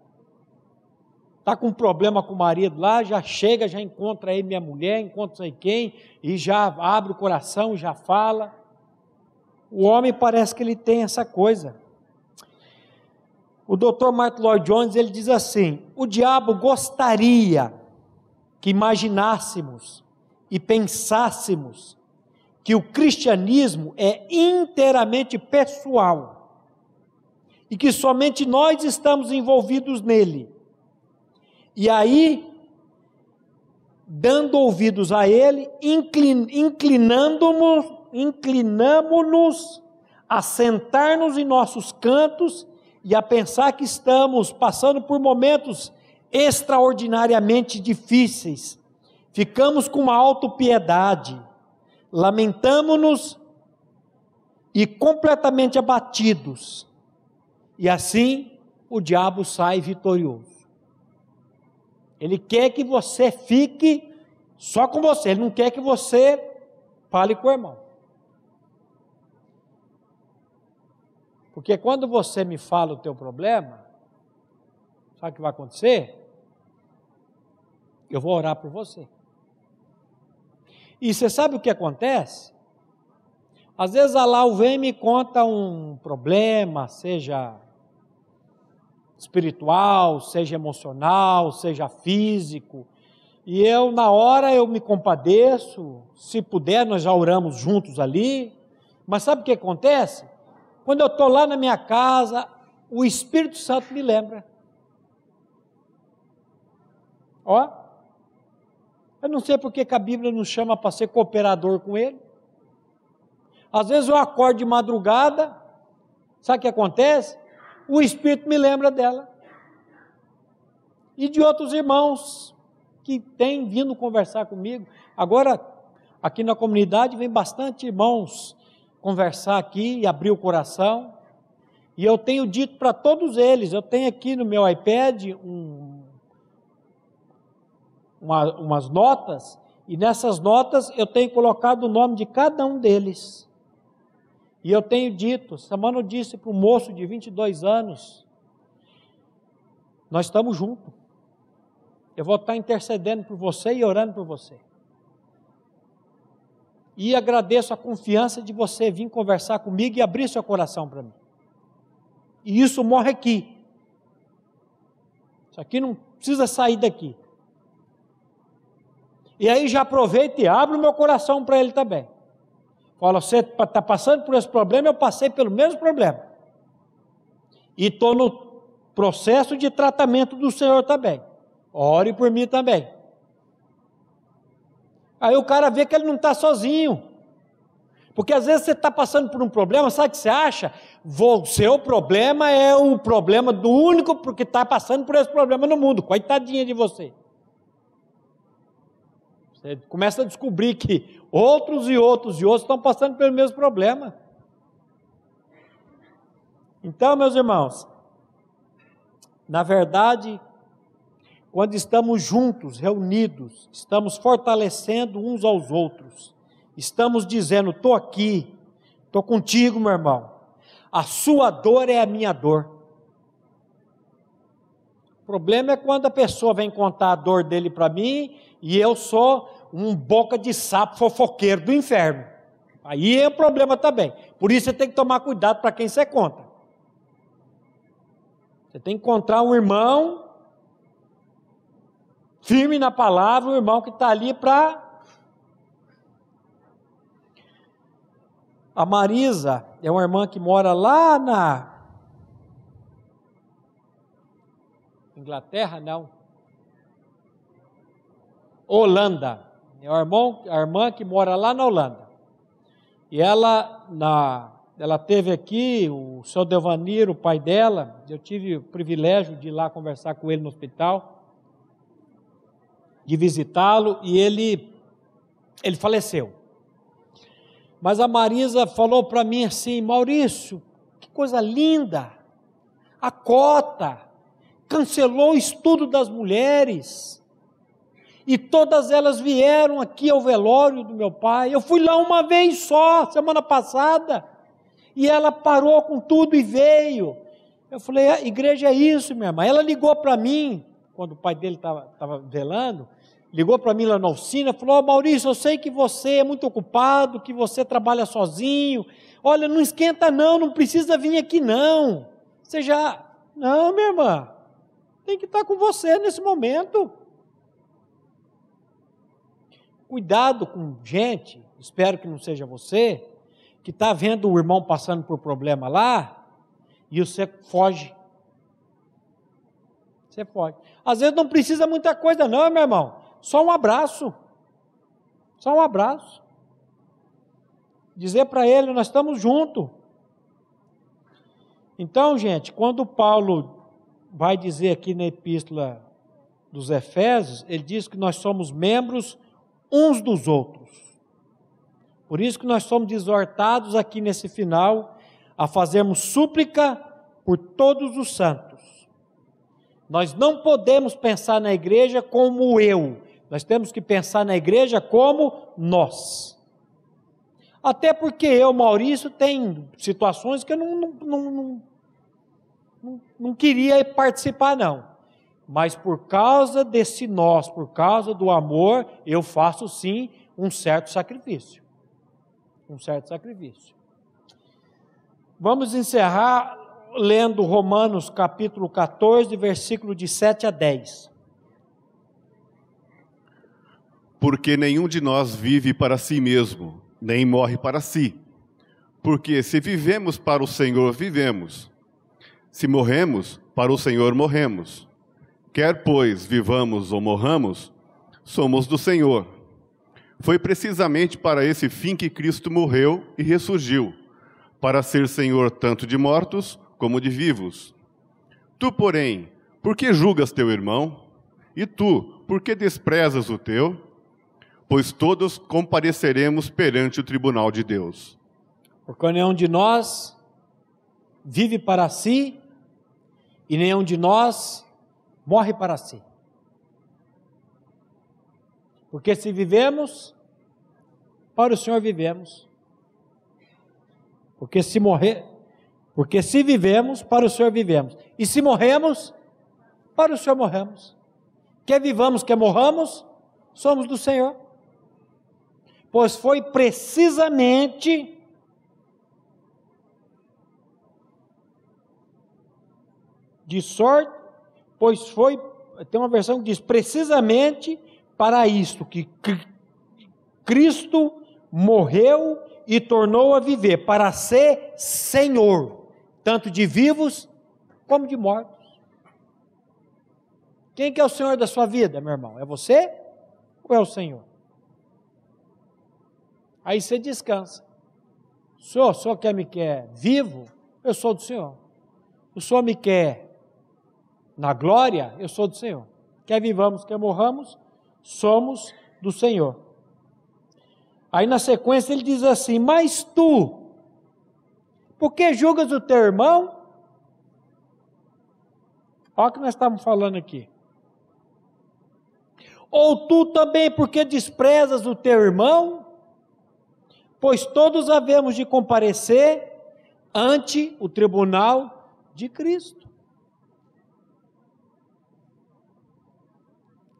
Está com um problema com o marido lá, já chega, já encontra aí minha mulher, encontra sei quem, e já abre o coração, já fala. O homem parece que ele tem essa coisa. O Dr. Martin Lloyd Jones ele diz assim: o diabo gostaria que imaginássemos e pensássemos que o cristianismo é inteiramente pessoal e que somente nós estamos envolvidos nele. E aí, dando ouvidos a ele, inclinando-nos, inclinamos-nos a sentar-nos em nossos cantos e a pensar que estamos passando por momentos extraordinariamente difíceis. Ficamos com uma autopiedade lamentamos-nos e completamente abatidos. E assim o diabo sai vitorioso. Ele quer que você fique só com você, ele não quer que você fale com o irmão. Porque quando você me fala o teu problema, sabe o que vai acontecer? Eu vou orar por você. E você sabe o que acontece? Às vezes Allah vem e me conta um problema, seja espiritual, seja emocional, seja físico, e eu na hora eu me compadeço, se puder nós já oramos juntos ali, mas sabe o que acontece? Quando eu estou lá na minha casa, o Espírito Santo me lembra. Ó, eu não sei porque que a Bíblia nos chama para ser cooperador com Ele. Às vezes eu acordo de madrugada, sabe o que acontece? O Espírito me lembra dela. E de outros irmãos que têm vindo conversar comigo. Agora, aqui na comunidade, vem bastante irmãos conversar aqui e abrir o coração. E eu tenho dito para todos eles, eu tenho aqui no meu iPad um uma, umas notas, e nessas notas eu tenho colocado o nome de cada um deles. E eu tenho dito, semana eu disse para um moço de 22 anos, nós estamos juntos. Eu vou estar intercedendo por você e orando por você. E agradeço a confiança de você vir conversar comigo e abrir seu coração para mim. E isso morre aqui. Isso aqui não precisa sair daqui. E aí já aproveita e abre o meu coração para ele também. Fala, você está passando por esse problema, eu passei pelo mesmo problema. E estou no processo de tratamento do Senhor também. Ore por mim também. Aí o cara vê que ele não está sozinho. Porque às vezes você está passando por um problema, sabe o que você acha? O seu problema é o problema do único porque está passando por esse problema no mundo. Coitadinha de você. Você começa a descobrir que outros e outros e outros estão passando pelo mesmo problema. Então, meus irmãos, na verdade, quando estamos juntos, reunidos, estamos fortalecendo uns aos outros, estamos dizendo: estou aqui, estou contigo, meu irmão, a sua dor é a minha dor. O problema é quando a pessoa vem contar a dor dele para mim e eu sou um boca de sapo fofoqueiro do inferno. Aí é o problema também. Por isso você tem que tomar cuidado para quem você conta. Você tem que encontrar um irmão firme na palavra, um irmão que está ali para. A Marisa é uma irmã que mora lá na Inglaterra, não. Holanda. É a irmã, a irmã que mora lá na Holanda. E ela, na, ela teve aqui, o seu Devanir, o pai dela, eu tive o privilégio de ir lá conversar com ele no hospital. de visitá-lo e ele, ele faleceu. Mas a Marisa falou para mim assim: Maurício, que coisa linda! A cota cancelou o estudo das mulheres. E todas elas vieram aqui ao velório do meu pai. Eu fui lá uma vez só, semana passada. E ela parou com tudo e veio. Eu falei, a igreja é isso, minha irmã. Ela ligou para mim, quando o pai dele estava velando, ligou para mim lá na oficina, falou: oh, Maurício, eu sei que você é muito ocupado, que você trabalha sozinho. Olha, não esquenta não, não precisa vir aqui não. Você já. Não, minha irmã, tem que estar com você nesse momento. Cuidado com gente, espero que não seja você, que está vendo o irmão passando por problema lá e você foge. Você foge. Às vezes não precisa muita coisa, não, meu irmão. Só um abraço. Só um abraço. Dizer para ele, nós estamos juntos. Então, gente, quando Paulo vai dizer aqui na epístola dos Efésios, ele diz que nós somos membros uns dos outros. Por isso que nós somos exortados aqui nesse final a fazermos súplica por todos os santos. Nós não podemos pensar na igreja como eu, nós temos que pensar na igreja como nós. Até porque eu, Maurício, tem situações que eu não, não, não, não, não queria participar, não. Mas por causa desse nós, por causa do amor, eu faço sim um certo sacrifício. Um certo sacrifício. Vamos encerrar lendo Romanos capítulo 14, versículo de 7 a 10 porque nenhum de nós vive para si mesmo, nem morre para si. Porque se vivemos para o Senhor, vivemos. Se morremos, para o Senhor morremos. Quer, pois, vivamos ou morramos, somos do Senhor. Foi precisamente para esse fim que Cristo morreu e ressurgiu, para ser Senhor tanto de mortos como de vivos. Tu, porém, por que julgas teu irmão? E tu, por que desprezas o teu? pois todos compareceremos perante o tribunal de Deus. Porque nenhum de nós vive para si e nenhum de nós morre para si. Porque se vivemos, para o Senhor vivemos. Porque se morrer, porque se vivemos, para o Senhor vivemos. E se morremos, para o Senhor morremos. Quer vivamos, quer morramos, somos do Senhor pois foi precisamente de sorte, pois foi, tem uma versão que diz precisamente para isto que Cristo morreu e tornou a viver para ser Senhor, tanto de vivos como de mortos. Quem que é o Senhor da sua vida, meu irmão? É você ou é o Senhor? Aí você descansa. O senhor, o senhor quer me quer vivo? Eu sou do Senhor. O senhor me quer na glória? Eu sou do Senhor. Quer vivamos, quer morramos, somos do Senhor. Aí na sequência ele diz assim: Mas tu, por que julgas o teu irmão? Olha o que nós estamos falando aqui. Ou tu também, porque desprezas o teu irmão? pois todos havemos de comparecer ante o tribunal de Cristo.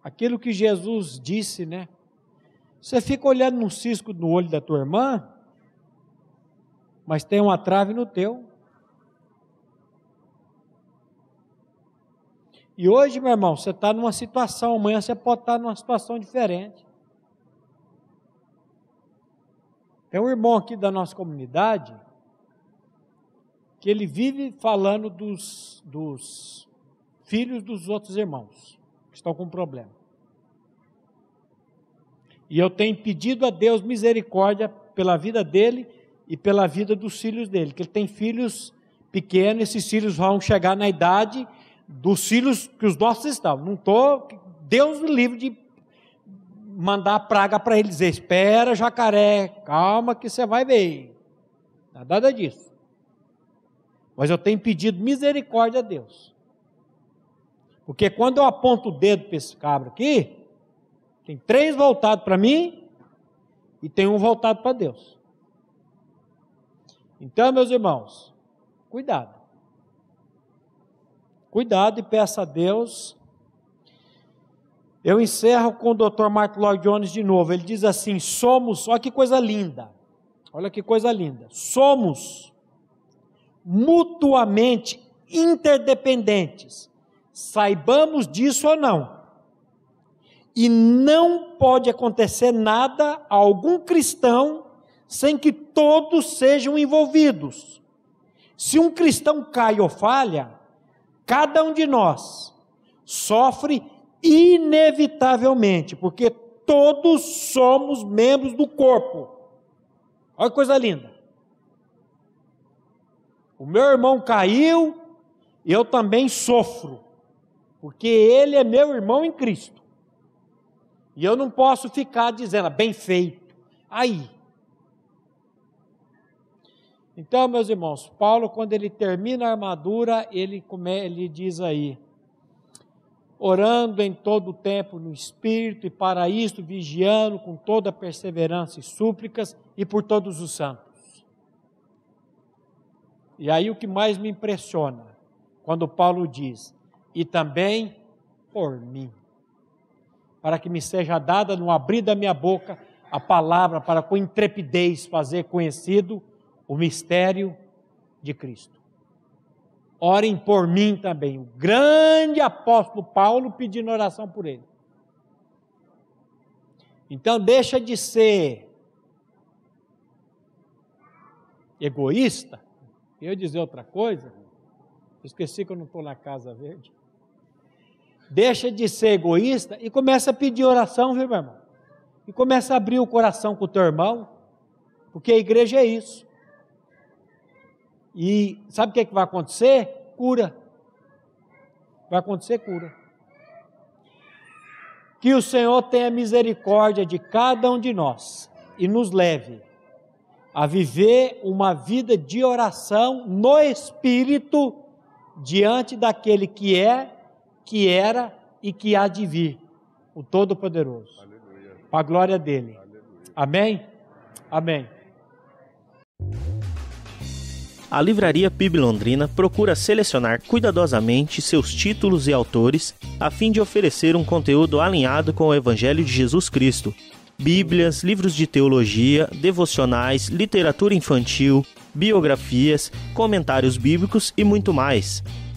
Aquilo que Jesus disse, né? Você fica olhando num cisco no olho da tua irmã, mas tem uma trave no teu. E hoje, meu irmão, você está numa situação, amanhã você pode estar numa situação diferente. Tem um irmão aqui da nossa comunidade que ele vive falando dos, dos filhos dos outros irmãos estão com problema. E eu tenho pedido a Deus misericórdia pela vida dele e pela vida dos filhos dele, que ele tem filhos pequenos, esses filhos vão chegar na idade dos filhos que os nossos estão. Não estou, Deus me livre de mandar praga para ele dizer: espera, jacaré, calma que você vai ver. Nada disso. Mas eu tenho pedido misericórdia a Deus. Porque quando eu aponto o dedo para esse cabra aqui, tem três voltados para mim e tem um voltado para Deus. Então, meus irmãos, cuidado. Cuidado e peça a Deus. Eu encerro com o Dr. Mark Lloyd Jones de novo. Ele diz assim: somos, olha que coisa linda. Olha que coisa linda. Somos mutuamente interdependentes. Saibamos disso ou não. E não pode acontecer nada a algum cristão sem que todos sejam envolvidos. Se um cristão cai ou falha, cada um de nós sofre inevitavelmente, porque todos somos membros do corpo. Olha que coisa linda. O meu irmão caiu, eu também sofro, porque ele é meu irmão em Cristo. E eu não posso ficar dizendo, bem feito. Aí. Então, meus irmãos, Paulo, quando ele termina a armadura, ele, ele diz aí: orando em todo o tempo no Espírito, e para isto vigiando com toda perseverança e súplicas, e por todos os santos. E aí o que mais me impressiona, quando Paulo diz, e também por mim, para que me seja dada no abrir da minha boca a palavra para com intrepidez fazer conhecido o mistério de Cristo. Orem por mim também, o grande apóstolo Paulo pedindo oração por ele. Então deixa de ser egoísta eu dizer outra coisa, esqueci que eu não estou na Casa Verde. Deixa de ser egoísta e começa a pedir oração, viu, meu irmão? E começa a abrir o coração com o teu irmão, porque a igreja é isso. E sabe o que, é que vai acontecer? Cura. Vai acontecer cura. Que o Senhor tenha misericórdia de cada um de nós e nos leve a viver uma vida de oração no Espírito diante daquele que é, que era e que há de vir, o Todo-Poderoso. Para a glória dele. Aleluia. Amém? Amém. A Livraria PIB Londrina procura selecionar cuidadosamente seus títulos e autores a fim de oferecer um conteúdo alinhado com o Evangelho de Jesus Cristo Bíblias, livros de teologia, devocionais, literatura infantil, biografias, comentários bíblicos e muito mais.